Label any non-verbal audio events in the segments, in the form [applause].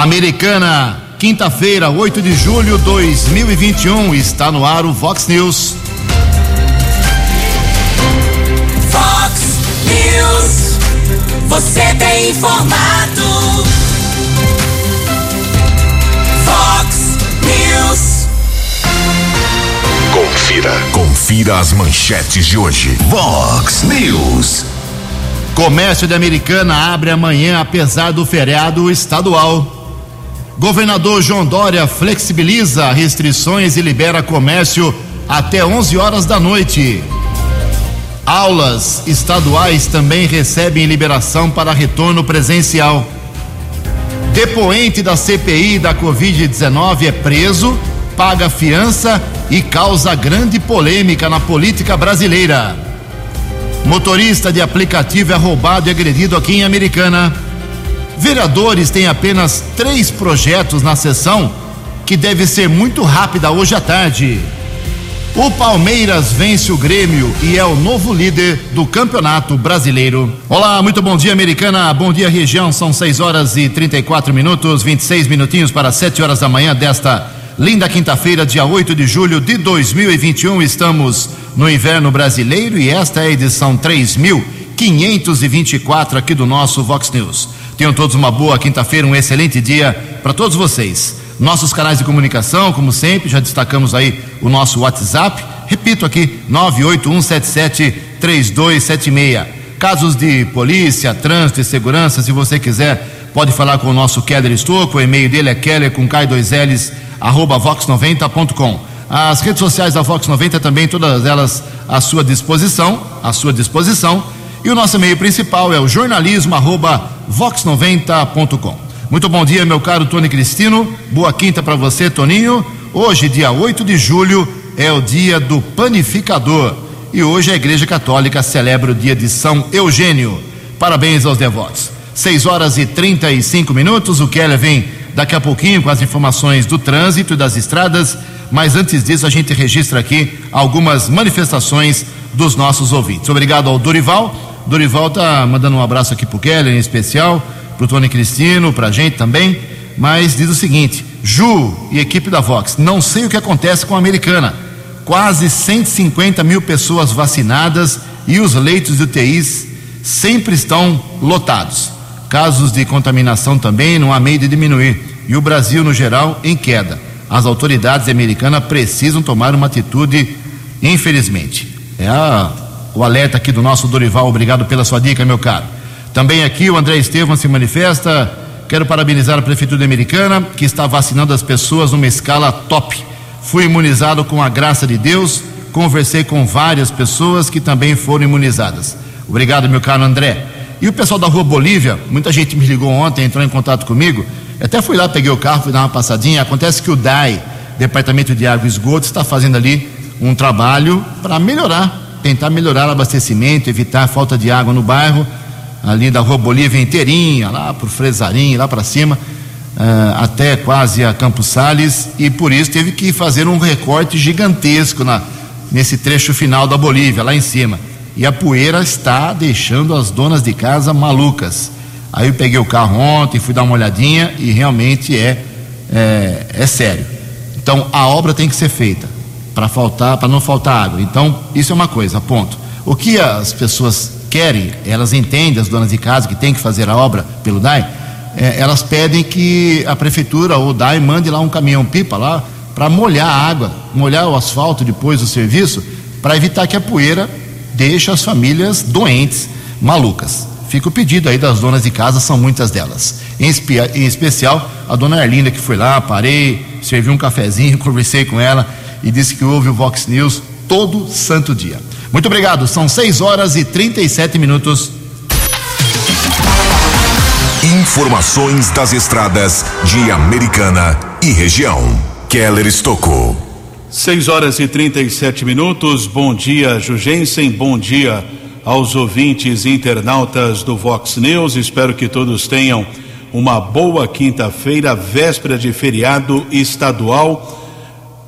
Americana, quinta-feira, 8 de julho de 2021, está no ar o Vox News. Vox News, você tem informado. Vox News. Confira, confira as manchetes de hoje. Vox News. Comércio de Americana abre amanhã, apesar do feriado estadual. Governador João Dória flexibiliza restrições e libera comércio até 11 horas da noite. Aulas estaduais também recebem liberação para retorno presencial. Depoente da CPI da Covid-19 é preso, paga fiança e causa grande polêmica na política brasileira. Motorista de aplicativo é roubado e agredido aqui em Americana. Vereadores têm apenas três projetos na sessão, que deve ser muito rápida hoje à tarde. O Palmeiras vence o Grêmio e é o novo líder do Campeonato Brasileiro. Olá, muito bom dia, Americana. Bom dia, região. São 6 horas e 34 minutos, 26 minutinhos para 7 horas da manhã desta linda quinta-feira, dia 8 de julho de 2021. Estamos no inverno brasileiro e esta é a edição 3524 aqui do nosso Vox News. Tenham todos uma boa quinta-feira, um excelente dia para todos vocês. Nossos canais de comunicação, como sempre, já destacamos aí o nosso WhatsApp. Repito aqui, 981773276. Casos de polícia, trânsito e segurança, se você quiser, pode falar com o nosso Keller Estouco. O e-mail dele é keller com K2Ls, arroba vox90.com. As redes sociais da Vox 90 também, todas elas à sua disposição, à sua disposição. E o nosso e-mail principal é o jornalismo@vox90.com. Muito bom dia, meu caro Tony Cristino. Boa quinta para você, Toninho. Hoje, dia 8 de julho, é o dia do panificador. E hoje a Igreja Católica celebra o dia de São Eugênio. Parabéns aos devotos. 6 horas e 35 minutos. O Keller vem daqui a pouquinho com as informações do trânsito e das estradas mas antes disso a gente registra aqui algumas manifestações dos nossos ouvintes. Obrigado ao Dorival. Dorival está mandando um abraço aqui para o Keller, em especial, para o Tony Cristino, para a gente também, mas diz o seguinte: Ju e equipe da Vox, não sei o que acontece com a americana. Quase 150 mil pessoas vacinadas e os leitos de UTIs sempre estão lotados. Casos de contaminação também não há meio de diminuir. E o Brasil, no geral, em queda as autoridades americanas precisam tomar uma atitude, infelizmente. É a, o alerta aqui do nosso Dorival, obrigado pela sua dica, meu caro. Também aqui o André Estevam se manifesta. Quero parabenizar a Prefeitura Americana, que está vacinando as pessoas numa escala top. Fui imunizado com a graça de Deus, conversei com várias pessoas que também foram imunizadas. Obrigado, meu caro André. E o pessoal da Rua Bolívia, muita gente me ligou ontem, entrou em contato comigo até fui lá, peguei o carro, fui dar uma passadinha. Acontece que o DAI, Departamento de Água e Esgoto, está fazendo ali um trabalho para melhorar, tentar melhorar o abastecimento, evitar a falta de água no bairro, ali da Rua Bolívia inteirinha, lá para o Fresarim, lá para cima, uh, até quase a Campos Sales, e por isso teve que fazer um recorte gigantesco na, nesse trecho final da Bolívia, lá em cima. E a poeira está deixando as donas de casa malucas. Aí eu peguei o carro ontem, fui dar uma olhadinha e realmente é, é, é sério. Então a obra tem que ser feita para faltar, para não faltar água. Então isso é uma coisa, ponto. O que as pessoas querem, elas entendem, as donas de casa que tem que fazer a obra pelo DAI, é, elas pedem que a prefeitura ou o DAI mande lá um caminhão pipa lá para molhar a água, molhar o asfalto depois do serviço, para evitar que a poeira deixe as famílias doentes, malucas. Fica o pedido aí das donas de casa, são muitas delas. Em, em especial a dona Arlinda, que foi lá, parei, servi um cafezinho, [laughs] conversei com ela e disse que ouve o Vox News todo santo dia. Muito obrigado, são 6 horas e 37 minutos. Informações das estradas de Americana e região. Keller Estocou. 6 horas e 37 minutos. Bom dia, Jugensen. Bom dia aos ouvintes internautas do Vox News. Espero que todos tenham uma boa quinta-feira, véspera de feriado estadual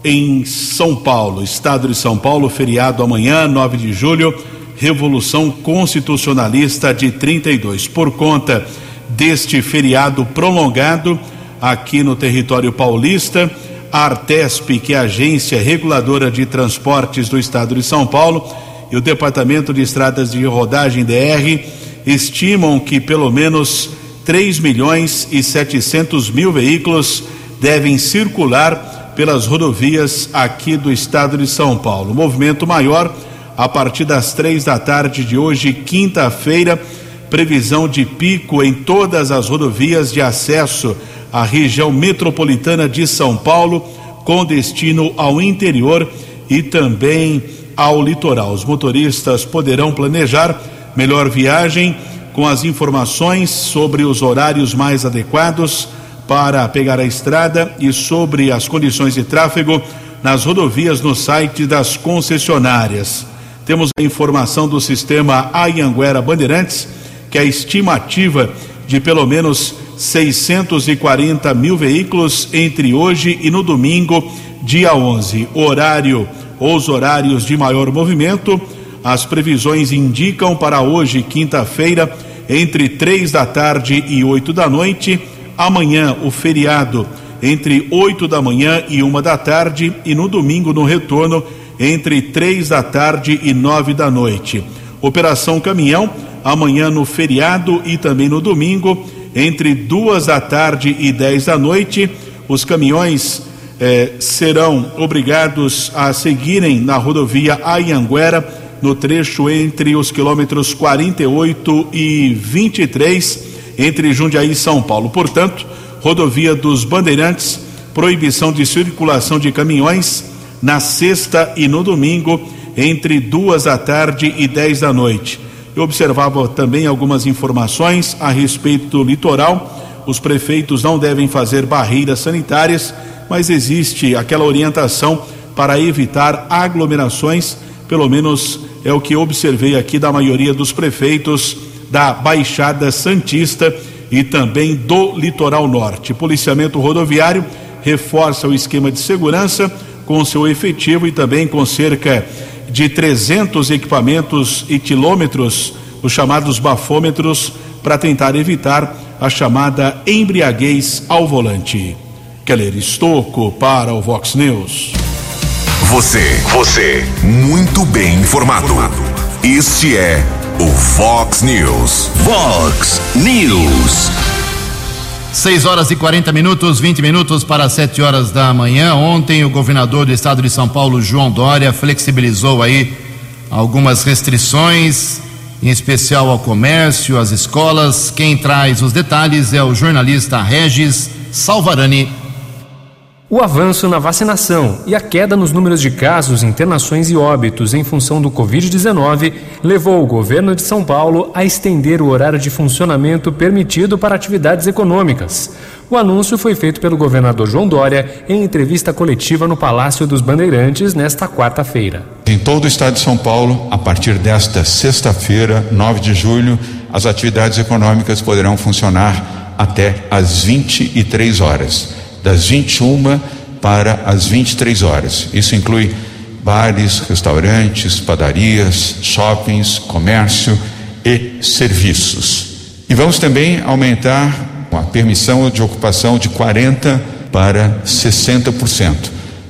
em São Paulo, estado de São Paulo, feriado amanhã, 9 de julho, Revolução Constitucionalista de 32. Por conta deste feriado prolongado, aqui no território paulista. A Artesp, que é a agência reguladora de transportes do estado de São Paulo, e o Departamento de Estradas de Rodagem DR estimam que pelo menos 3 milhões e 700 mil veículos devem circular pelas rodovias aqui do estado de São Paulo. Movimento maior a partir das três da tarde de hoje, quinta-feira, previsão de pico em todas as rodovias de acesso à região metropolitana de São Paulo, com destino ao interior e também ao litoral. Os motoristas poderão planejar melhor viagem com as informações sobre os horários mais adequados para pegar a estrada e sobre as condições de tráfego nas rodovias no site das concessionárias. Temos a informação do sistema Ayanguera Bandeirantes, que é a estimativa de pelo menos 640 mil veículos entre hoje e no domingo, dia 11. Horário ou os horários de maior movimento, as previsões indicam para hoje, quinta-feira, entre três da tarde e oito da noite. Amanhã, o feriado, entre oito da manhã e uma da tarde. E no domingo, no retorno, entre três da tarde e nove da noite. Operação Caminhão, amanhã no feriado e também no domingo, entre duas da tarde e dez da noite. Os caminhões eh, serão obrigados a seguirem na rodovia Ayanguera, no trecho entre os quilômetros 48 e 23, entre Jundiaí e São Paulo. Portanto, rodovia dos Bandeirantes, proibição de circulação de caminhões na sexta e no domingo, entre duas da tarde e dez da noite. Eu observava também algumas informações a respeito do litoral. Os prefeitos não devem fazer barreiras sanitárias mas existe aquela orientação para evitar aglomerações, pelo menos é o que observei aqui da maioria dos prefeitos da Baixada Santista e também do Litoral Norte. Policiamento rodoviário reforça o esquema de segurança com seu efetivo e também com cerca de 300 equipamentos e quilômetros, os chamados bafômetros, para tentar evitar a chamada embriaguez ao volante. Keller Estocco para o Vox News. Você, você, muito bem informado. Este é o Vox News. Vox News. 6 horas e 40 minutos, 20 minutos para 7 horas da manhã. Ontem, o governador do estado de São Paulo, João Dória, flexibilizou aí algumas restrições, em especial ao comércio, às escolas. Quem traz os detalhes é o jornalista Regis Salvarani. O avanço na vacinação e a queda nos números de casos, internações e óbitos em função do Covid-19 levou o governo de São Paulo a estender o horário de funcionamento permitido para atividades econômicas. O anúncio foi feito pelo governador João Dória em entrevista coletiva no Palácio dos Bandeirantes nesta quarta-feira. Em todo o estado de São Paulo, a partir desta sexta-feira, 9 de julho, as atividades econômicas poderão funcionar até às 23 horas das 21 para as 23 horas. Isso inclui bares, restaurantes, padarias, shoppings, comércio e serviços. E vamos também aumentar a permissão de ocupação de 40 para 60%,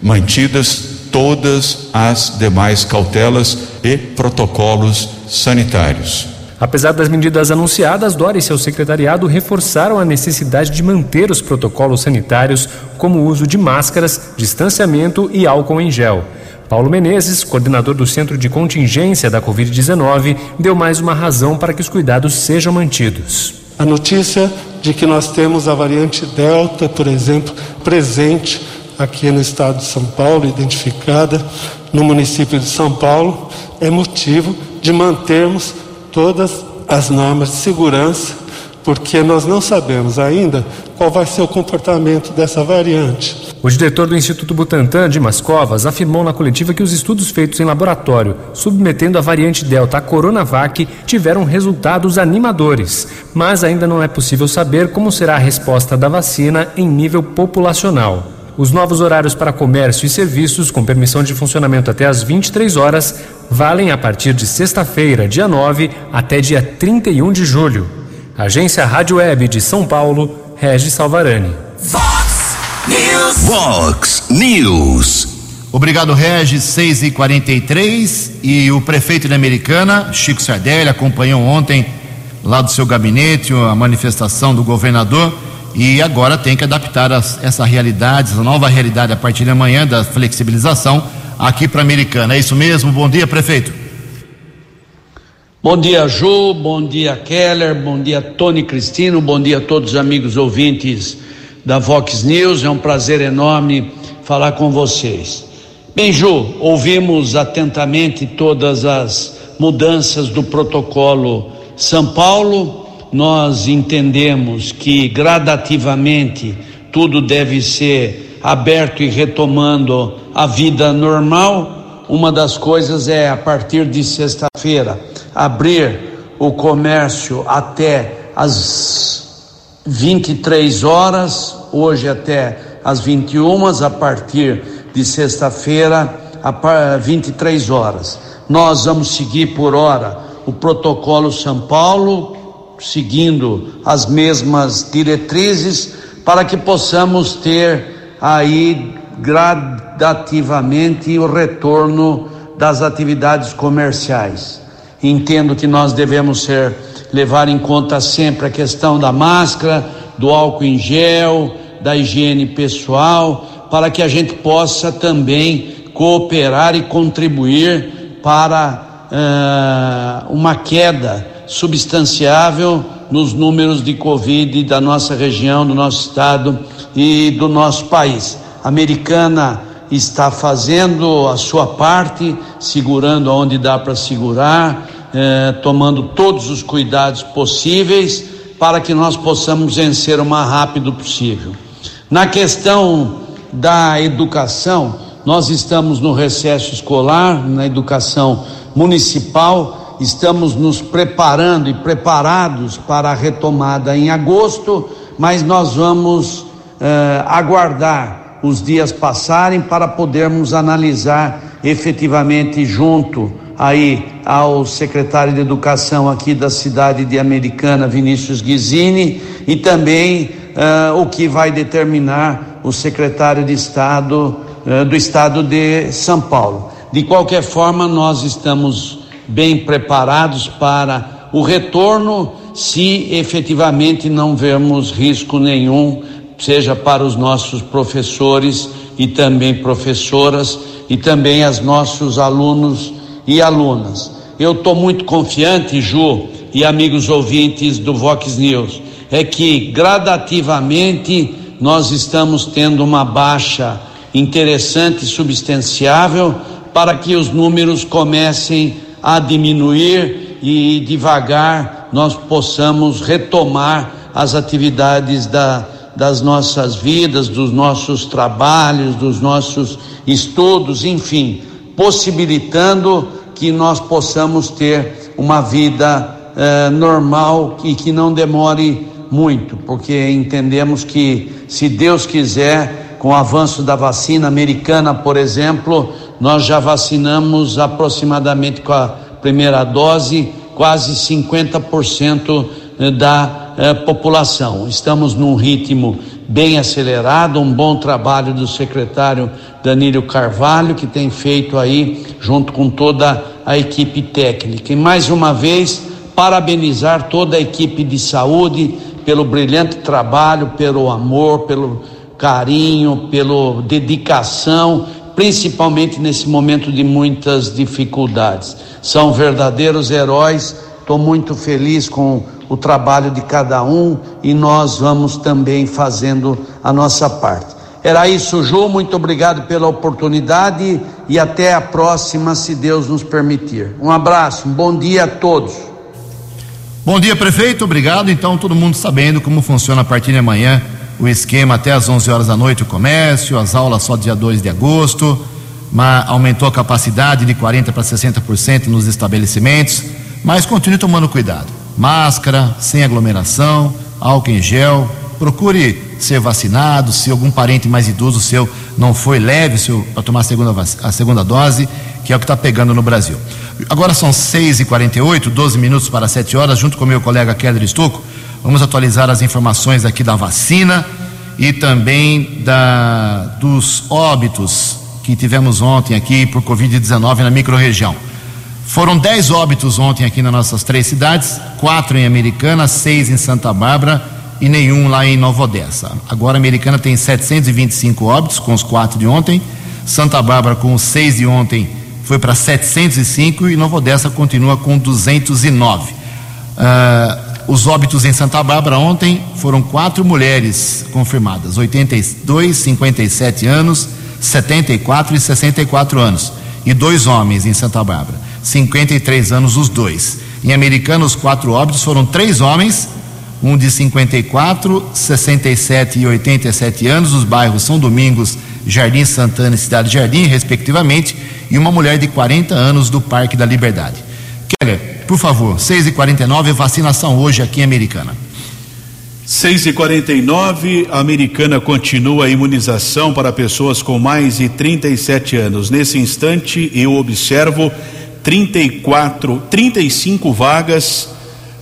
mantidas todas as demais cautelas e protocolos sanitários. Apesar das medidas anunciadas, Dória e seu secretariado reforçaram a necessidade de manter os protocolos sanitários, como o uso de máscaras, distanciamento e álcool em gel. Paulo Menezes, coordenador do Centro de Contingência da Covid-19, deu mais uma razão para que os cuidados sejam mantidos. A notícia de que nós temos a variante Delta, por exemplo, presente aqui no estado de São Paulo, identificada no município de São Paulo, é motivo de mantermos todas as normas de segurança, porque nós não sabemos ainda qual vai ser o comportamento dessa variante. O diretor do Instituto Butantan, Dimas Covas, afirmou na coletiva que os estudos feitos em laboratório, submetendo a variante Delta à Coronavac, tiveram resultados animadores, mas ainda não é possível saber como será a resposta da vacina em nível populacional. Os novos horários para comércio e serviços, com permissão de funcionamento até às 23 horas, valem a partir de sexta-feira, dia 9, até dia 31 de julho. Agência Rádio Web de São Paulo, Regis Salvarani. Fox News. Vox News. Obrigado, Regis. 6 e 43 e o prefeito de Americana, Chico Sardelli, acompanhou ontem lá do seu gabinete a manifestação do governador e agora tem que adaptar as, essa realidade, essa nova realidade a partir de amanhã da flexibilização aqui para Americana. É isso mesmo? Bom dia, prefeito. Bom dia, Ju, bom dia, Keller, bom dia, Tony Cristino, bom dia a todos os amigos ouvintes da Vox News. É um prazer enorme falar com vocês. Bem, Ju, ouvimos atentamente todas as mudanças do protocolo São Paulo. Nós entendemos que gradativamente tudo deve ser aberto e retomando a vida normal. Uma das coisas é a partir de sexta-feira abrir o comércio até as 23 horas, hoje até as 21, a partir de sexta-feira, a 23 horas. Nós vamos seguir por hora o protocolo São Paulo, seguindo as mesmas diretrizes, para que possamos ter aí gradativamente o retorno das atividades comerciais. Entendo que nós devemos ser levar em conta sempre a questão da máscara, do álcool em gel, da higiene pessoal, para que a gente possa também cooperar e contribuir para uh, uma queda substanciável nos números de Covid da nossa região, do nosso estado e do nosso país. A americana está fazendo a sua parte, segurando onde dá para segurar, eh, tomando todos os cuidados possíveis para que nós possamos vencer o mais rápido possível. Na questão da educação, nós estamos no recesso escolar, na educação municipal, estamos nos preparando e preparados para a retomada em agosto, mas nós vamos eh, aguardar os dias passarem para podermos analisar efetivamente junto aí ao secretário de Educação aqui da cidade de Americana, Vinícius Guizini, e também uh, o que vai determinar o secretário de Estado uh, do Estado de São Paulo. De qualquer forma, nós estamos bem preparados para o retorno, se efetivamente não vermos risco nenhum seja para os nossos professores e também professoras e também as nossos alunos e alunas. Eu estou muito confiante, Ju e amigos ouvintes do Vox News, é que gradativamente nós estamos tendo uma baixa interessante e substanciável para que os números comecem a diminuir e devagar nós possamos retomar as atividades da das nossas vidas, dos nossos trabalhos, dos nossos estudos, enfim, possibilitando que nós possamos ter uma vida eh, normal e que não demore muito, porque entendemos que, se Deus quiser, com o avanço da vacina americana, por exemplo, nós já vacinamos aproximadamente com a primeira dose quase 50% da eh, população. Estamos num ritmo bem acelerado, um bom trabalho do secretário Danilo Carvalho, que tem feito aí junto com toda a equipe técnica. E mais uma vez, parabenizar toda a equipe de saúde pelo brilhante trabalho, pelo amor, pelo carinho, pela dedicação, principalmente nesse momento de muitas dificuldades. São verdadeiros heróis. Estou muito feliz com o trabalho de cada um e nós vamos também fazendo a nossa parte. Era isso, Ju. Muito obrigado pela oportunidade e até a próxima, se Deus nos permitir. Um abraço, um bom dia a todos. Bom dia, prefeito. Obrigado. Então, todo mundo sabendo como funciona a partir de amanhã o esquema até às 11 horas da noite, o comércio, as aulas só dia 2 de agosto, mas aumentou a capacidade de 40% para 60% nos estabelecimentos, mas continue tomando cuidado máscara, sem aglomeração, álcool em gel. Procure ser vacinado. Se algum parente mais idoso seu não foi leve para tomar a segunda, a segunda dose, que é o que está pegando no Brasil. Agora são 6h48, 12 minutos para 7 horas, junto com meu colega Keller Estocco, vamos atualizar as informações aqui da vacina e também da, dos óbitos que tivemos ontem aqui por Covid-19 na microrregião. Foram 10 óbitos ontem aqui nas nossas três cidades, quatro em Americana, seis em Santa Bárbara e nenhum lá em Nova Odessa. Agora a Americana tem 725 óbitos com os quatro de ontem, Santa Bárbara com os seis de ontem foi para 705 e Nova Odessa continua com 209. Uh, os óbitos em Santa Bárbara ontem foram quatro mulheres confirmadas, 82, 57 anos, 74 e 64 anos, e dois homens em Santa Bárbara, 53 anos os dois. Em Americana, os quatro óbitos foram três homens, um de 54, 67 e 87 anos, os bairros São Domingos, Jardim Santana e Cidade Jardim, respectivamente, e uma mulher de 40 anos do Parque da Liberdade. Keller, por favor, 6h49, vacinação hoje aqui em Americana. 6 e 49 a americana continua a imunização para pessoas com mais de 37 anos. Nesse instante, eu observo 34, 35 vagas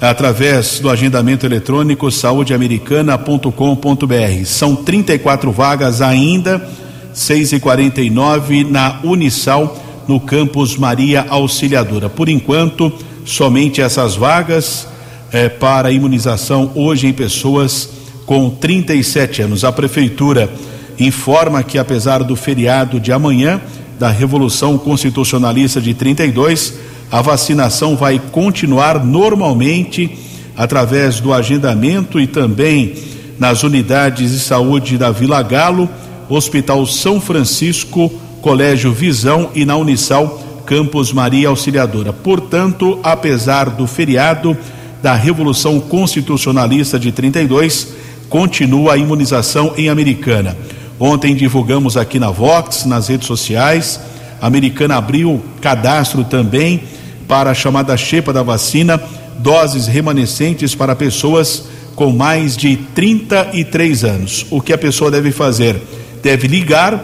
através do agendamento eletrônico saudeamericana.com.br. São 34 vagas ainda, 6 e 49 na Unisal, no campus Maria Auxiliadora. Por enquanto, somente essas vagas é, para imunização hoje em pessoas com 37 anos. A prefeitura informa que, apesar do feriado de amanhã, da Revolução Constitucionalista de 32, a vacinação vai continuar normalmente através do agendamento e também nas unidades de saúde da Vila Galo, Hospital São Francisco, Colégio Visão e na Unisal Campos Maria Auxiliadora. Portanto, apesar do feriado, da Revolução Constitucionalista de 32, continua a imunização em Americana. Ontem divulgamos aqui na Vox, nas redes sociais, a Americana abriu cadastro também para a chamada chepa da vacina, doses remanescentes para pessoas com mais de 33 anos. O que a pessoa deve fazer? Deve ligar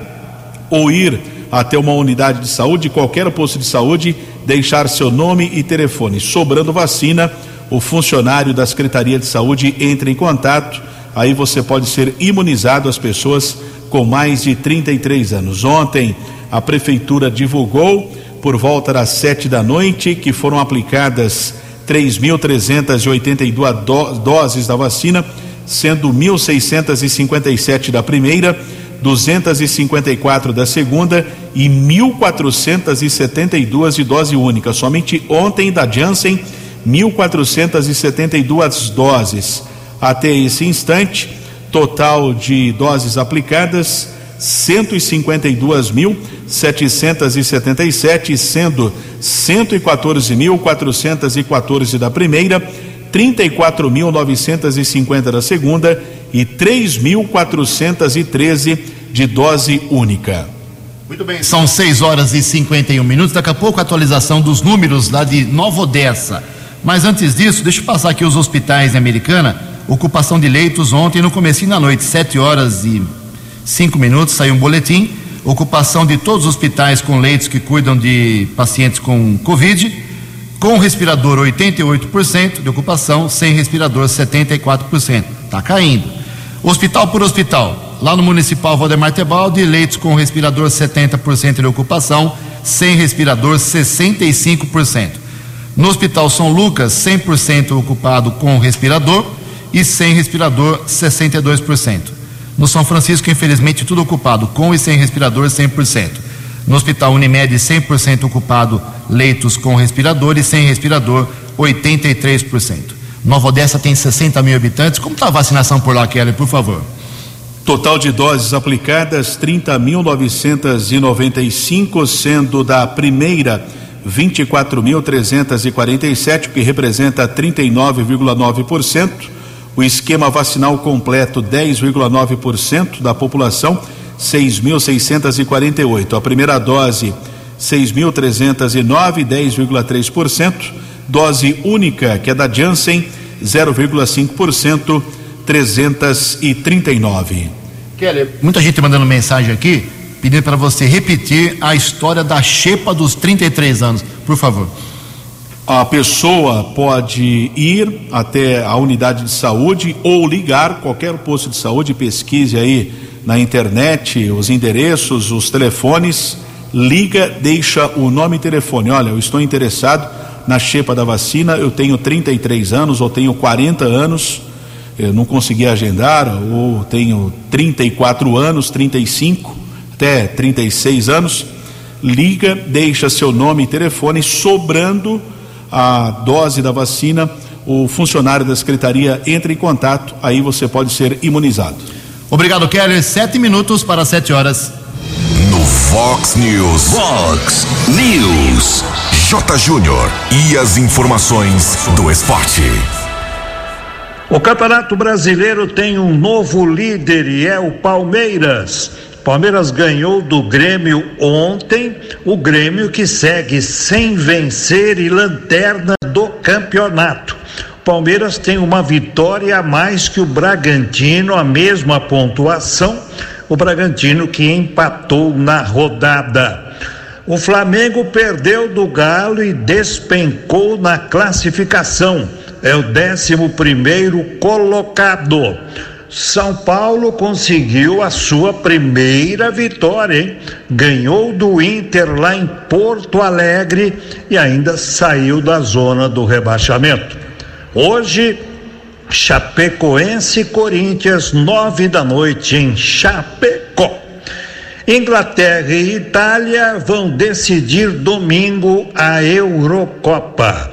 ou ir até uma unidade de saúde, qualquer posto de saúde, deixar seu nome e telefone. Sobrando vacina, o funcionário da Secretaria de Saúde entre em contato, aí você pode ser imunizado as pessoas com mais de 33 anos. Ontem a prefeitura divulgou por volta das sete da noite que foram aplicadas 3.382 do doses da vacina, sendo 1.657 da primeira, 254 da segunda e 1.472 de dose única. Somente ontem da Janssen 1.472 doses. Até esse instante, total de doses aplicadas 152.777, sendo 114.414 da primeira, 34.950 da segunda e 3.413 de dose única. Muito bem, são 6 horas e 51 minutos. Daqui a pouco a atualização dos números lá de Nova Odessa. Mas antes disso, deixa eu passar aqui os hospitais em Americana. Ocupação de leitos ontem no começo da noite, 7 horas e 5 minutos, saiu um boletim. Ocupação de todos os hospitais com leitos que cuidam de pacientes com Covid. Com respirador 88% de ocupação, sem respirador 74%. Está caindo. Hospital por hospital. Lá no Municipal Valdemar Tebaldi, leitos com respirador 70% de ocupação, sem respirador 65%. No Hospital São Lucas, 100% ocupado com respirador e sem respirador, 62%. No São Francisco, infelizmente, tudo ocupado com e sem respirador, 100%. No Hospital Unimed, 100% ocupado leitos com respirador e sem respirador, 83%. Nova Odessa tem 60 mil habitantes. Como está a vacinação por lá, Kelly, por favor? Total de doses aplicadas 30.995, sendo da primeira 24.347, o que representa 39,9%. O esquema vacinal completo, 10,9% da população, 6.648. A primeira dose, 6.309, 10,3%. Dose única, que é da Janssen, 0,5%, 339. Kelly, muita gente mandando mensagem aqui pedindo para você repetir a história da xepa dos 33 anos, por favor. a pessoa pode ir até a unidade de saúde ou ligar qualquer posto de saúde, pesquise aí na internet os endereços, os telefones, liga, deixa o nome e telefone. Olha, eu estou interessado na chepa da vacina, eu tenho 33 anos ou tenho 40 anos, eu não consegui agendar, ou tenho 34 anos, 35, até 36 anos. Liga, deixa seu nome e telefone, sobrando a dose da vacina, o funcionário da secretaria entra em contato, aí você pode ser imunizado. Obrigado, Keller. Sete minutos para sete horas. No Fox News. Fox News. J. Júnior. E as informações do esporte. O Campeonato Brasileiro tem um novo líder e é o Palmeiras. Palmeiras ganhou do Grêmio ontem, o Grêmio que segue sem vencer e lanterna do campeonato. Palmeiras tem uma vitória a mais que o Bragantino, a mesma pontuação. O Bragantino que empatou na rodada. O Flamengo perdeu do Galo e despencou na classificação. É o décimo primeiro colocado. São Paulo conseguiu a sua primeira vitória, hein? Ganhou do Inter lá em Porto Alegre e ainda saiu da zona do rebaixamento. Hoje, Chapecoense Corinthians, nove da noite em Chapecó. Inglaterra e Itália vão decidir domingo a Eurocopa.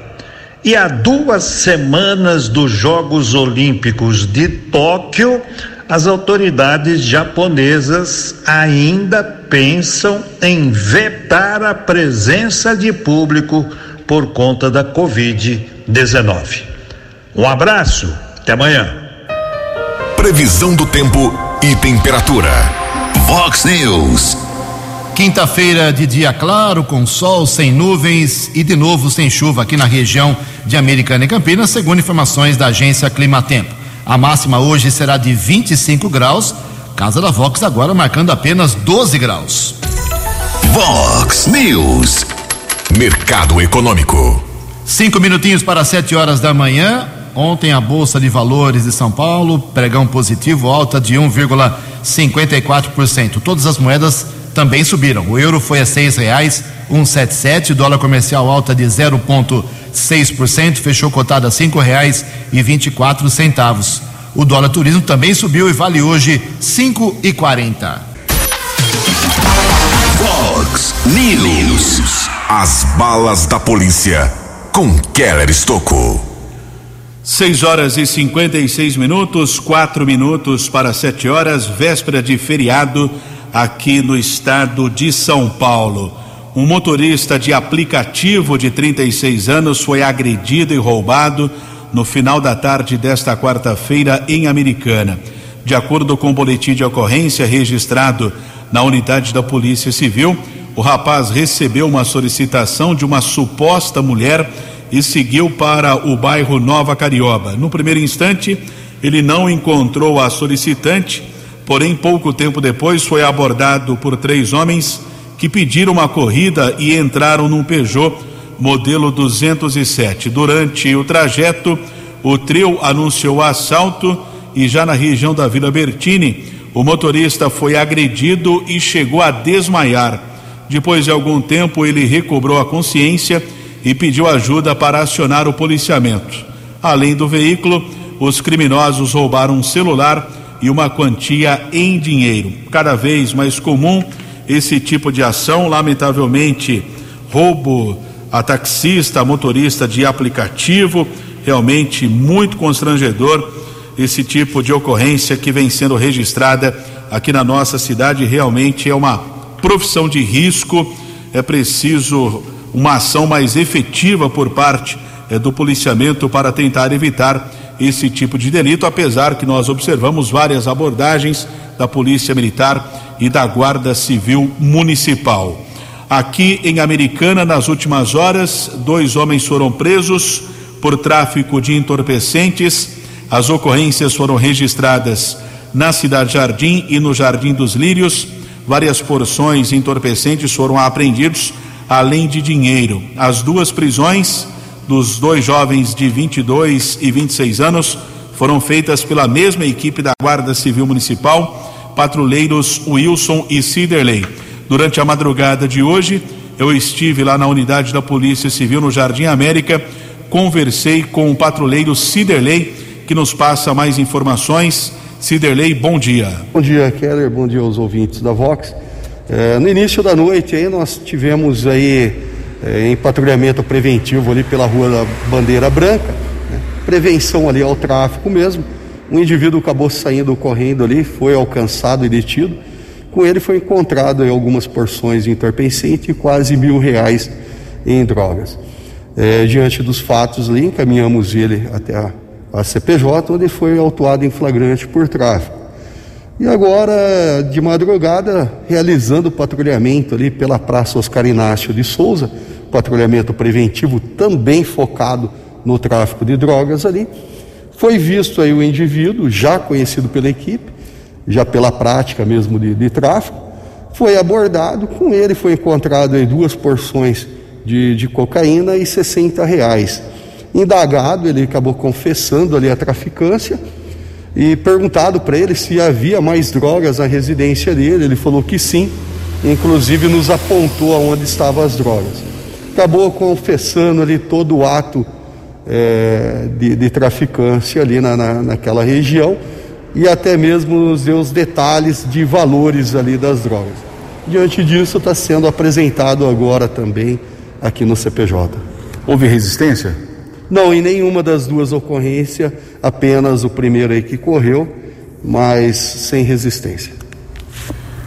E há duas semanas dos Jogos Olímpicos de Tóquio, as autoridades japonesas ainda pensam em vetar a presença de público por conta da Covid-19. Um abraço, até amanhã. Previsão do tempo e temperatura. Fox News. Quinta-feira de dia claro, com sol, sem nuvens e de novo sem chuva aqui na região de Americana e Campinas, segundo informações da agência Climatempo. A máxima hoje será de 25 graus, Casa da Vox agora marcando apenas 12 graus. Fox News. Mercado Econômico. Cinco minutinhos para sete horas da manhã. Ontem a Bolsa de Valores de São Paulo, pregão positivo, alta de 1,54%. Todas as moedas também subiram. O euro foi a seis reais, um sete sete, dólar comercial alta de 0,6%, fechou cotado a cinco reais e vinte e quatro centavos. O dólar turismo também subiu e vale hoje cinco e quarenta. Fox News. As balas da polícia com Keller Estocou. 6 horas e 56 minutos, quatro minutos para sete horas, véspera de feriado aqui no estado de São Paulo. Um motorista de aplicativo de 36 anos foi agredido e roubado no final da tarde desta quarta-feira em Americana. De acordo com o boletim de ocorrência registrado na unidade da Polícia Civil, o rapaz recebeu uma solicitação de uma suposta mulher e seguiu para o bairro Nova Carioba. No primeiro instante, ele não encontrou a solicitante, porém, pouco tempo depois, foi abordado por três homens que pediram uma corrida e entraram num Peugeot modelo 207. Durante o trajeto, o trio anunciou assalto e já na região da Vila Bertini, o motorista foi agredido e chegou a desmaiar. Depois de algum tempo, ele recobrou a consciência e pediu ajuda para acionar o policiamento. Além do veículo, os criminosos roubaram um celular e uma quantia em dinheiro. Cada vez mais comum esse tipo de ação, lamentavelmente, roubo a taxista, a motorista de aplicativo, realmente muito constrangedor esse tipo de ocorrência que vem sendo registrada aqui na nossa cidade. Realmente é uma profissão de risco, é preciso uma ação mais efetiva por parte eh, do policiamento para tentar evitar esse tipo de delito, apesar que nós observamos várias abordagens da Polícia Militar e da Guarda Civil Municipal. Aqui em Americana, nas últimas horas, dois homens foram presos por tráfico de entorpecentes. As ocorrências foram registradas na Cidade Jardim e no Jardim dos Lírios. Várias porções entorpecentes foram apreendidos além de dinheiro. As duas prisões dos dois jovens de 22 e 26 anos foram feitas pela mesma equipe da Guarda Civil Municipal, patrulheiros Wilson e Ciderley. Durante a madrugada de hoje, eu estive lá na unidade da Polícia Civil no Jardim América, conversei com o patrulheiro Ciderley, que nos passa mais informações. Ciderley, bom dia. Bom dia, Keller, bom dia aos ouvintes da Vox. É, no início da noite aí nós tivemos aí é, em patrulhamento preventivo ali pela rua da Bandeira Branca, né? prevenção ali ao tráfico mesmo. Um indivíduo acabou saindo correndo ali, foi alcançado e detido. Com ele foi encontrado algumas porções de entorpecente e quase mil reais em drogas. É, diante dos fatos ali, encaminhamos ele até a, a CPJ, onde foi autuado em flagrante por tráfico. E agora, de madrugada, realizando patrulhamento ali pela Praça Oscar Inácio de Souza, patrulhamento preventivo também focado no tráfico de drogas ali, foi visto aí o indivíduo, já conhecido pela equipe, já pela prática mesmo de, de tráfico, foi abordado, com ele foi encontrado aí duas porções de, de cocaína e 60 reais. Indagado, ele acabou confessando ali a traficância e perguntado para ele se havia mais drogas na residência dele, ele falou que sim, inclusive nos apontou aonde estavam as drogas. Acabou confessando ali todo o ato é, de, de, traficância ali na, na, naquela região e até mesmo nos deu os detalhes de valores ali das drogas. Diante disso, está sendo apresentado agora também aqui no CPJ. Houve resistência? Não, em nenhuma das duas ocorrências, apenas o primeiro aí que correu, mas sem resistência.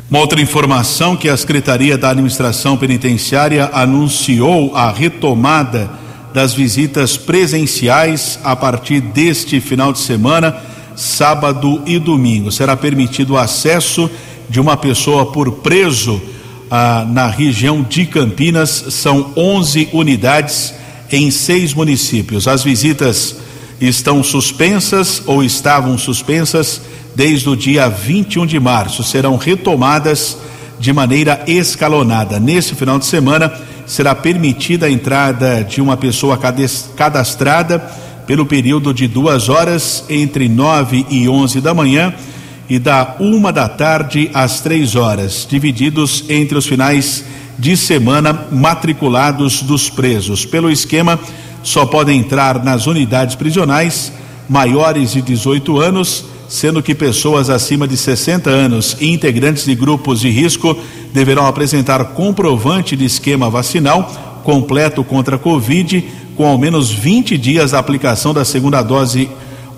Uma outra informação que a Secretaria da Administração Penitenciária anunciou a retomada das visitas presenciais a partir deste final de semana sábado e domingo. Será permitido o acesso de uma pessoa por preso ah, na região de Campinas. São 11 unidades em seis municípios. As visitas estão suspensas ou estavam suspensas desde o dia 21 de março. Serão retomadas de maneira escalonada. Nesse final de semana será permitida a entrada de uma pessoa cadastrada pelo período de duas horas entre nove e onze da manhã e da uma da tarde às três horas, divididos entre os finais de semana matriculados dos presos. Pelo esquema, só podem entrar nas unidades prisionais maiores de 18 anos, sendo que pessoas acima de 60 anos e integrantes de grupos de risco deverão apresentar comprovante de esquema vacinal completo contra a Covid com ao menos 20 dias da aplicação da segunda dose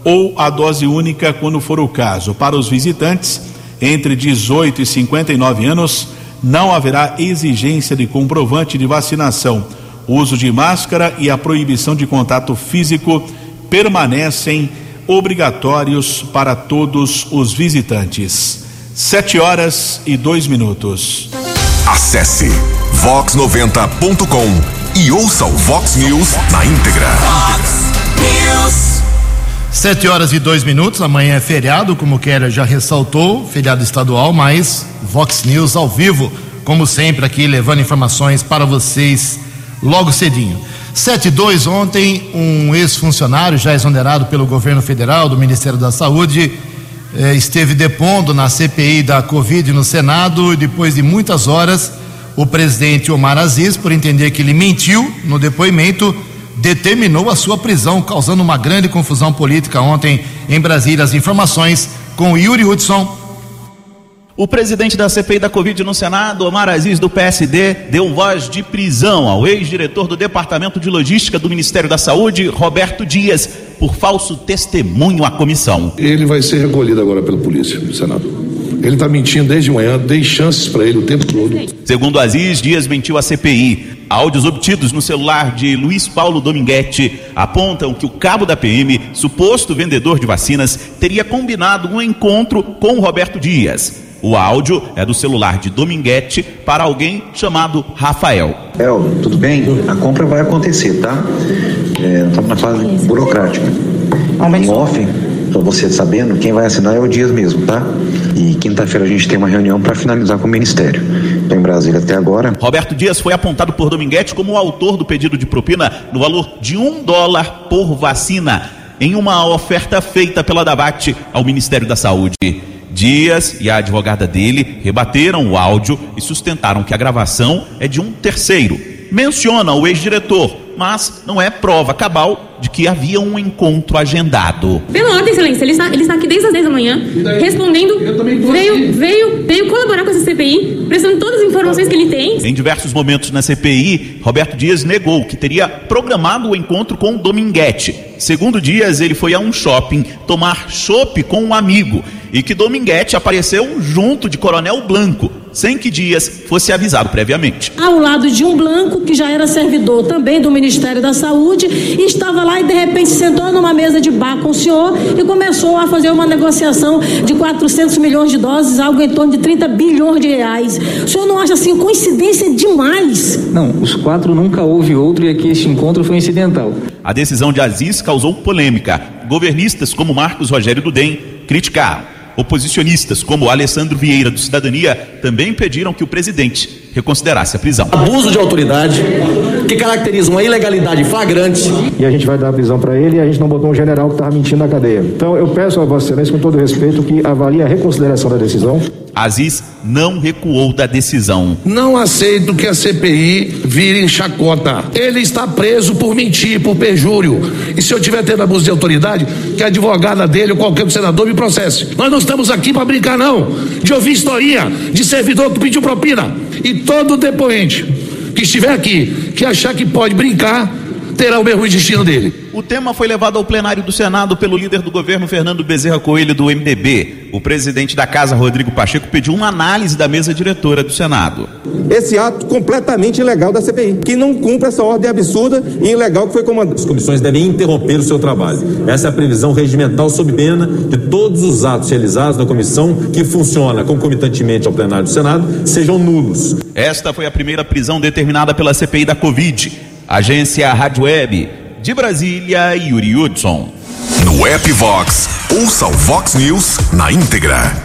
ou a dose única, quando for o caso. Para os visitantes entre 18 e 59 anos, não haverá exigência de comprovante de vacinação. O uso de máscara e a proibição de contato físico permanecem obrigatórios para todos os visitantes. Sete horas e dois minutos. Acesse vox90.com e ouça o Vox News na íntegra. Vox News. Sete horas e dois minutos, amanhã é feriado, como o Keller já ressaltou, feriado estadual, mas Vox News ao vivo, como sempre aqui, levando informações para vocês logo cedinho. Sete e dois, ontem um ex-funcionário já exonerado pelo governo federal, do Ministério da Saúde, eh, esteve depondo na CPI da Covid no Senado. E depois de muitas horas o presidente Omar Aziz, por entender que ele mentiu no depoimento, determinou a sua prisão, causando uma grande confusão política ontem em Brasília. As informações com Yuri Hudson. O presidente da CPI da Covid no Senado, Omar Aziz, do PSD, deu voz de prisão ao ex-diretor do Departamento de Logística do Ministério da Saúde, Roberto Dias, por falso testemunho à comissão. Ele vai ser recolhido agora pela polícia no Senado. Ele está mentindo desde manhã, dei chances para ele o tempo todo. Segundo Aziz, Dias mentiu à CPI. Áudios obtidos no celular de Luiz Paulo Dominguete apontam que o cabo da PM, suposto vendedor de vacinas, teria combinado um encontro com Roberto Dias. O áudio é do celular de Dominguete para alguém chamado Rafael. El, tudo bem? A compra vai acontecer, tá? É, estamos na fase burocrática. Em off, para você sabendo, quem vai assinar é o Dias mesmo, tá? E quinta-feira a gente tem uma reunião para finalizar com o Ministério. Estou em Brasília até agora. Roberto Dias foi apontado por Dominguete como o autor do pedido de propina no valor de um dólar por vacina, em uma oferta feita pela Davat ao Ministério da Saúde. Dias e a advogada dele rebateram o áudio e sustentaram que a gravação é de um terceiro. Menciona o ex-diretor, mas não é prova cabal de que havia um encontro agendado. Pela ordem, excelência, ele está, ele está aqui desde as 10 da manhã, respondendo, veio, veio, veio colaborar com essa CPI, prestando todas as informações que ele tem. Em diversos momentos na CPI, Roberto Dias negou que teria programado o encontro com Dominguete. Segundo Dias, ele foi a um shopping tomar chopp com um amigo e que Dominguete apareceu junto de Coronel Blanco, sem que Dias fosse avisado previamente. Ao lado de um Blanco, que já era servidor também do Ministério da Saúde, e estava lá e de repente sentou numa mesa de bar com o senhor e começou a fazer uma negociação de 400 milhões de doses, algo em torno de 30 bilhões de reais. O senhor não acha assim coincidência demais? Não, os quatro nunca houve outro e aqui este encontro foi incidental. A decisão de Aziz causou polêmica. Governistas como Marcos Rogério Dudem criticaram. Oposicionistas, como Alessandro Vieira do Cidadania, também pediram que o presidente reconsiderasse a prisão. Abuso de autoridade que caracteriza uma ilegalidade flagrante. E a gente vai dar a prisão para ele e a gente não botou um general que estava mentindo na cadeia. Então eu peço a Vossa Excelência, com todo respeito, que avalie a reconsideração da decisão. Aziz não recuou da decisão. Não aceito que a CPI vire em chacota. Ele está preso por mentir, por perjúrio. E se eu tiver tendo abuso de autoridade, que a advogada dele ou qualquer senador me processe. Nós não estamos aqui para brincar, não. De ouvir historinha de servidor que pediu propina. E todo depoente que estiver aqui, que achar que pode brincar, terá o mesmo destino dele. O tema foi levado ao plenário do Senado pelo líder do governo, Fernando Bezerra Coelho, do MDB. O presidente da casa, Rodrigo Pacheco, pediu uma análise da mesa diretora do Senado. Esse ato completamente ilegal da CPI, que não cumpre essa ordem absurda e ilegal que foi comandada. As comissões devem interromper o seu trabalho. Essa é a previsão regimental sob pena de todos os atos realizados na comissão que funciona concomitantemente ao plenário do Senado sejam nulos. Esta foi a primeira prisão determinada pela CPI da Covid. Agência Rádio Web de Brasília, Yuri Hudson. No app Vox, ouça o Vox News na íntegra.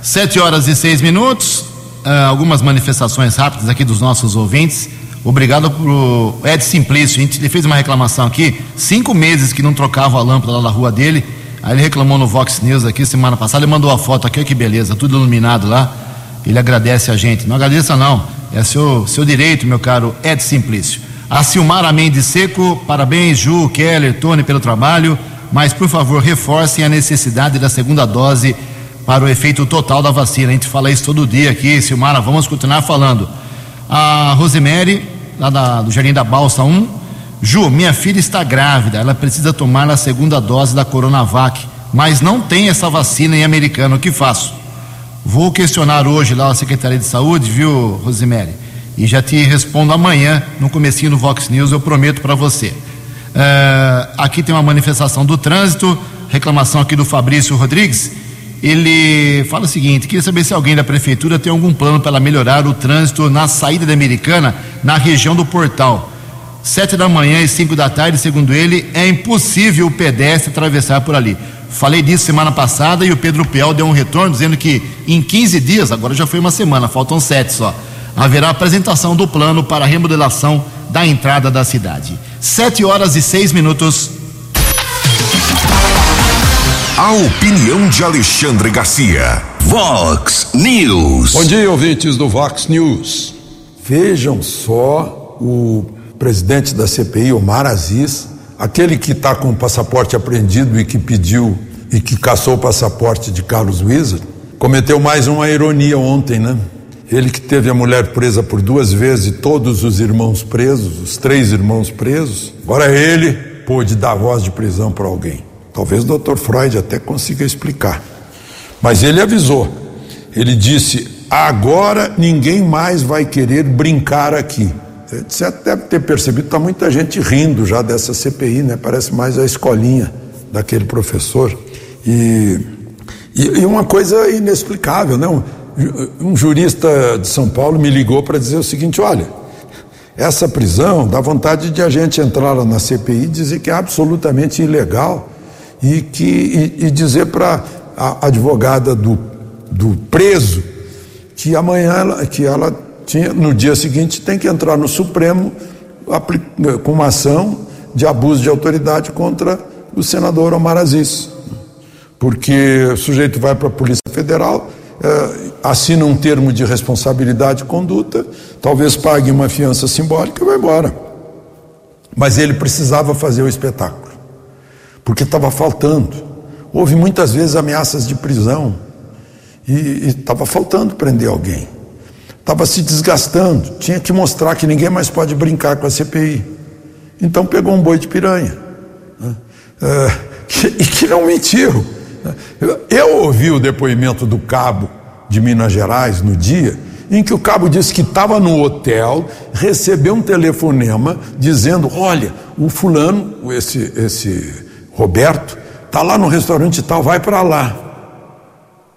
Sete horas e seis minutos. Uh, algumas manifestações rápidas aqui dos nossos ouvintes. Obrigado pro Ed Simplício. A gente, ele fez uma reclamação aqui. Cinco meses que não trocava a lâmpada lá na rua dele. Aí ele reclamou no Vox News aqui semana passada. Ele mandou a foto aqui, que beleza, tudo iluminado lá. Ele agradece a gente. Não agradeça, não. É seu, seu direito, meu caro Ed Simplício. A Silmara Mendes Seco, parabéns, Ju, Keller, Tony, pelo trabalho, mas por favor, reforcem a necessidade da segunda dose para o efeito total da vacina. A gente fala isso todo dia aqui, Silmara, vamos continuar falando. A Rosemary, lá da, do Jardim da Balsa 1, Ju, minha filha está grávida, ela precisa tomar a segunda dose da Coronavac, mas não tem essa vacina em americano, o que faço? Vou questionar hoje lá a Secretaria de Saúde, viu, Rosemary? E já te respondo amanhã no comecinho do Vox News, eu prometo para você. Uh, aqui tem uma manifestação do trânsito, reclamação aqui do Fabrício Rodrigues. Ele fala o seguinte: queria saber se alguém da prefeitura tem algum plano para melhorar o trânsito na saída da Americana, na região do Portal. Sete da manhã e cinco da tarde, segundo ele, é impossível o pedestre atravessar por ali. Falei disso semana passada e o Pedro Piel deu um retorno dizendo que em 15 dias, agora já foi uma semana, faltam sete só haverá apresentação do plano para a remodelação da entrada da cidade. Sete horas e seis minutos. A opinião de Alexandre Garcia. Vox News. Bom dia, ouvintes do Vox News. Vejam só o presidente da CPI, Omar Aziz, aquele que está com o passaporte apreendido e que pediu e que caçou o passaporte de Carlos Wizard, cometeu mais uma ironia ontem, né? Ele que teve a mulher presa por duas vezes e todos os irmãos presos, os três irmãos presos, agora ele pôde dar voz de prisão para alguém. Talvez o Dr. Freud até consiga explicar. Mas ele avisou. Ele disse: agora ninguém mais vai querer brincar aqui. Você deve ter percebido, está muita gente rindo já dessa CPI, né? Parece mais a escolinha daquele professor. E, e, e uma coisa inexplicável, né? Um jurista de São Paulo me ligou para dizer o seguinte: olha, essa prisão dá vontade de a gente entrar lá na CPI e dizer que é absolutamente ilegal e, que, e, e dizer para a advogada do, do preso que amanhã ela, que ela tinha, no dia seguinte tem que entrar no Supremo com uma ação de abuso de autoridade contra o senador Omar Aziz. Porque o sujeito vai para a Polícia Federal, assina um termo de responsabilidade de conduta, talvez pague uma fiança simbólica e vai embora. Mas ele precisava fazer o espetáculo, porque estava faltando. Houve muitas vezes ameaças de prisão e estava faltando prender alguém. Estava se desgastando, tinha que mostrar que ninguém mais pode brincar com a CPI. Então pegou um boi de piranha. Né? É, que, [laughs] e que não mentiu. Né? Eu, ouvi o depoimento do cabo de Minas Gerais no dia em que o cabo disse que estava no hotel, recebeu um telefonema dizendo: Olha, o fulano, esse, esse Roberto, está lá no restaurante tal, vai para lá.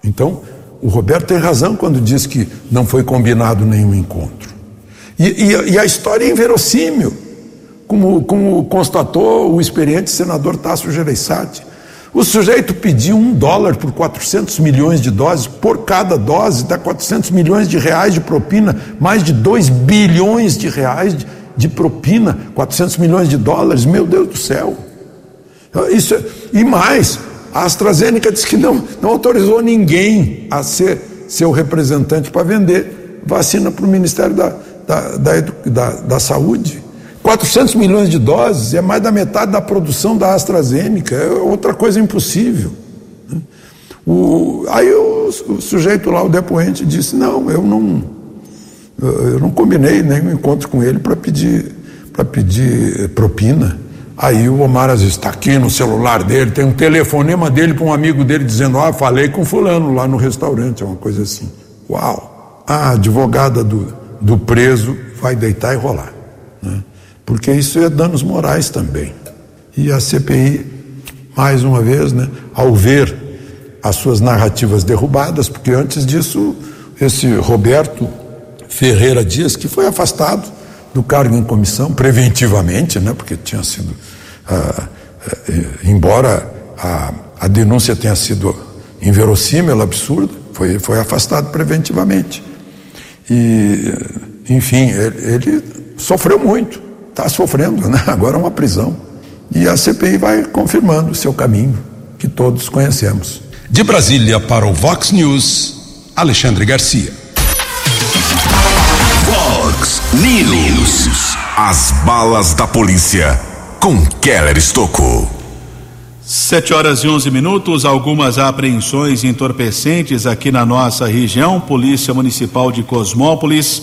Então, o Roberto tem razão quando diz que não foi combinado nenhum encontro. E, e, e a história é inverossímil, como, como constatou o experiente senador Tasso Gereissati. O sujeito pediu um dólar por 400 milhões de doses, por cada dose dá 400 milhões de reais de propina, mais de 2 bilhões de reais de, de propina, 400 milhões de dólares, meu Deus do céu. Isso, é, e mais, a AstraZeneca disse que não, não autorizou ninguém a ser seu representante para vender vacina para o Ministério da, da, da, da, da Saúde. 400 milhões de doses é mais da metade da produção da AstraZeneca, é outra coisa impossível. Né? O, aí o, o, sujeito lá, o depoente, disse: Não, eu não, eu não combinei nenhum encontro com ele para pedir, pedir propina. Aí o Omar Aziz está aqui no celular dele, tem um telefonema dele para um amigo dele dizendo: Ah, falei com Fulano lá no restaurante, é uma coisa assim. Uau! A advogada do, do preso vai deitar e rolar. Né? Porque isso é danos morais também. E a CPI, mais uma vez, né, ao ver as suas narrativas derrubadas, porque antes disso, esse Roberto Ferreira Dias, que foi afastado do cargo em comissão preventivamente, né, porque tinha sido, ah, eh, embora a, a denúncia tenha sido inverossímil, absurda, foi, foi afastado preventivamente. E, enfim, ele, ele sofreu muito está sofrendo, né? agora é uma prisão. E a CPI vai confirmando o seu caminho, que todos conhecemos. De Brasília para o Vox News, Alexandre Garcia. Vox News. As balas da polícia com Keller Estocou. Sete horas e onze minutos, algumas apreensões entorpecentes aqui na nossa região. Polícia Municipal de Cosmópolis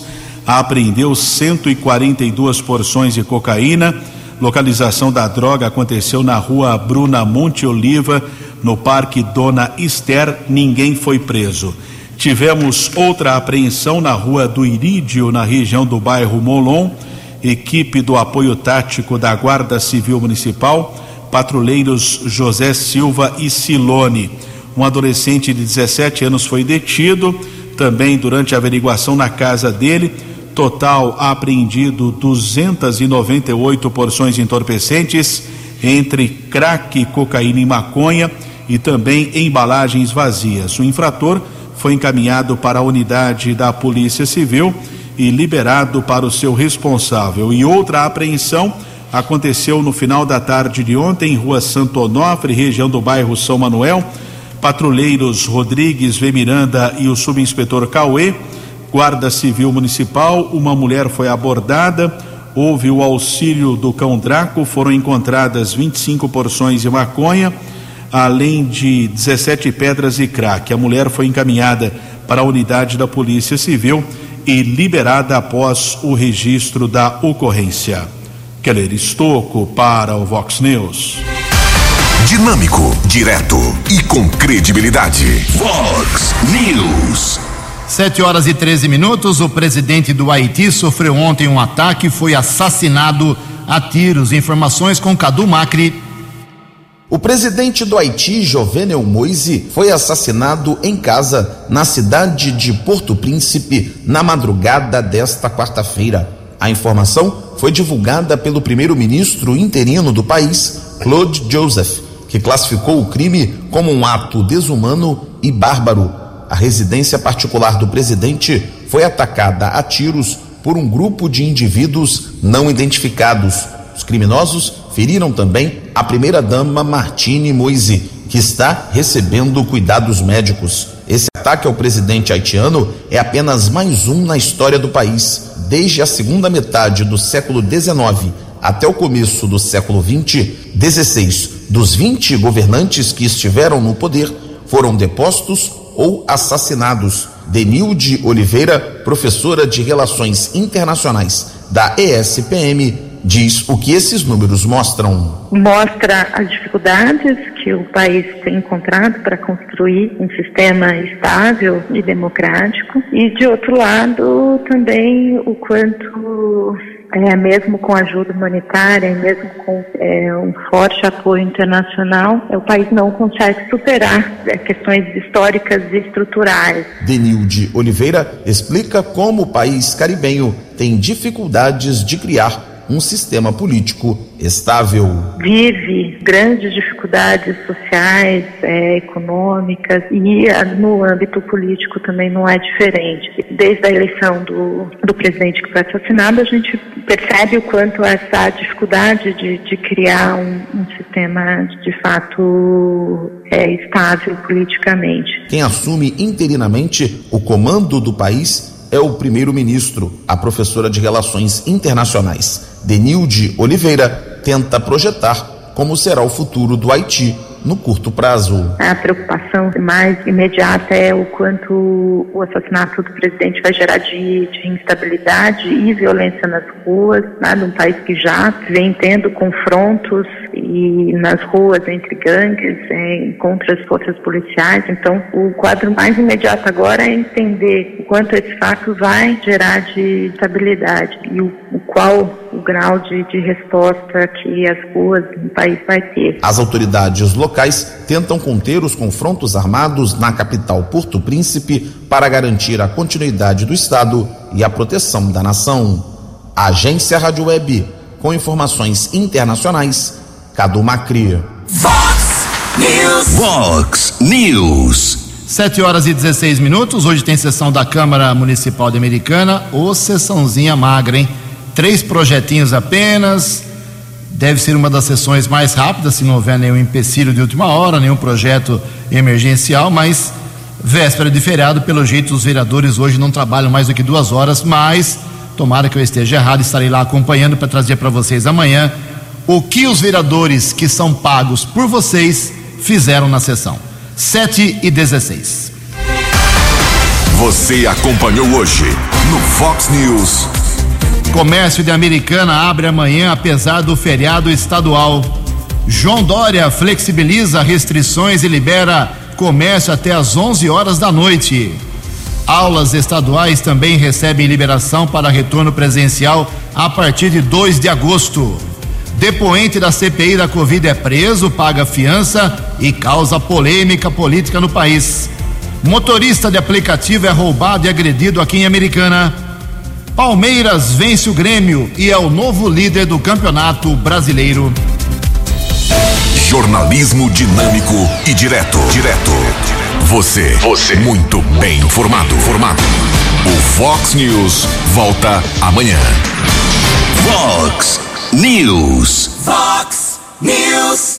apreendeu 142 porções de cocaína. Localização da droga aconteceu na rua Bruna Monte Oliva, no Parque Dona Esther. Ninguém foi preso. Tivemos outra apreensão na rua do Irídio, na região do bairro Molon. Equipe do apoio tático da Guarda Civil Municipal, patrulheiros José Silva e Silone. Um adolescente de 17 anos foi detido. Também durante a averiguação na casa dele, Total apreendido 298 porções entorpecentes, entre crack, cocaína e maconha, e também embalagens vazias. O infrator foi encaminhado para a unidade da Polícia Civil e liberado para o seu responsável. E outra apreensão aconteceu no final da tarde de ontem, em Rua Santo Onofre, região do bairro São Manuel. Patrulheiros Rodrigues V. Miranda e o subinspetor Cauê Guarda Civil Municipal, uma mulher foi abordada, houve o auxílio do cão Draco, foram encontradas 25 porções de maconha, além de 17 pedras e crack. A mulher foi encaminhada para a unidade da Polícia Civil e liberada após o registro da ocorrência. Keller Estocco para o Vox News. Dinâmico, direto e com credibilidade. Vox News. Sete horas e 13 minutos. O presidente do Haiti sofreu ontem um ataque e foi assassinado a tiros. Informações com Cadu Macri. O presidente do Haiti, Jovenel Moise, foi assassinado em casa na cidade de Porto Príncipe na madrugada desta quarta-feira. A informação foi divulgada pelo primeiro-ministro interino do país, Claude Joseph, que classificou o crime como um ato desumano e bárbaro a residência particular do presidente foi atacada a tiros por um grupo de indivíduos não identificados. Os criminosos feriram também a primeira-dama Martine Moise, que está recebendo cuidados médicos. Esse ataque ao presidente haitiano é apenas mais um na história do país. Desde a segunda metade do século XIX até o começo do século XX, 16 dos 20 governantes que estiveram no poder foram depostos ou assassinados. Denilde Oliveira, professora de Relações Internacionais da ESPM, diz o que esses números mostram. Mostra as dificuldades que o país tem encontrado para construir um sistema estável e democrático, e de outro lado, também o quanto é, mesmo com ajuda humanitária, mesmo com é, um forte apoio internacional, é, o país não consegue superar é, questões históricas e estruturais. Denilde Oliveira explica como o país caribenho tem dificuldades de criar um sistema político estável. Vive grandes dificuldades sociais, é, econômicas e ah, no âmbito político também não é diferente. Desde a eleição do, do presidente que foi assassinado, a gente percebe o quanto essa dificuldade de, de criar um, um, sistema de fato é, estável politicamente. Quem assume interinamente o comando do país é o primeiro-ministro, a professora de Relações Internacionais, Denilde Oliveira, tenta projetar como será o futuro do Haiti no curto prazo. A preocupação mais imediata é o quanto o assassinato do presidente vai gerar de, de instabilidade e violência nas ruas, né, num país que já vem tendo confrontos e nas ruas entre gangues, é, contra as forças policiais. Então, o quadro mais imediato agora é entender o quanto esse fato vai gerar de estabilidade e o, o qual o grau de, de resposta que as ruas do país vai ter. As autoridades locais tentam conter os confrontos armados na capital Porto Príncipe para garantir a continuidade do Estado e a proteção da nação. Agência Rádio Web, com informações internacionais, Cadu Macri. Vox News. Vox News. 7 horas e 16 minutos. Hoje tem sessão da Câmara Municipal de Americana, ou sessãozinha magra, hein? Três projetinhos apenas. Deve ser uma das sessões mais rápidas, se não houver nenhum empecilho de última hora, nenhum projeto emergencial, mas véspera de feriado, pelo jeito, os vereadores hoje não trabalham mais do que duas horas, mas tomara que eu esteja errado, estarei lá acompanhando para trazer para vocês amanhã o que os vereadores que são pagos por vocês fizeram na sessão. 7 e 16. Você acompanhou hoje no Fox News. Comércio de Americana abre amanhã, apesar do feriado estadual. João Dória flexibiliza restrições e libera comércio até às 11 horas da noite. Aulas estaduais também recebem liberação para retorno presencial a partir de 2 de agosto. Depoente da CPI da Covid é preso, paga fiança e causa polêmica política no país. Motorista de aplicativo é roubado e agredido aqui em Americana. Palmeiras vence o Grêmio e é o novo líder do Campeonato Brasileiro. Jornalismo dinâmico e direto. Direto. Você. Você. Muito bem informado. Formado. O Fox News volta amanhã. Fox News. Fox News.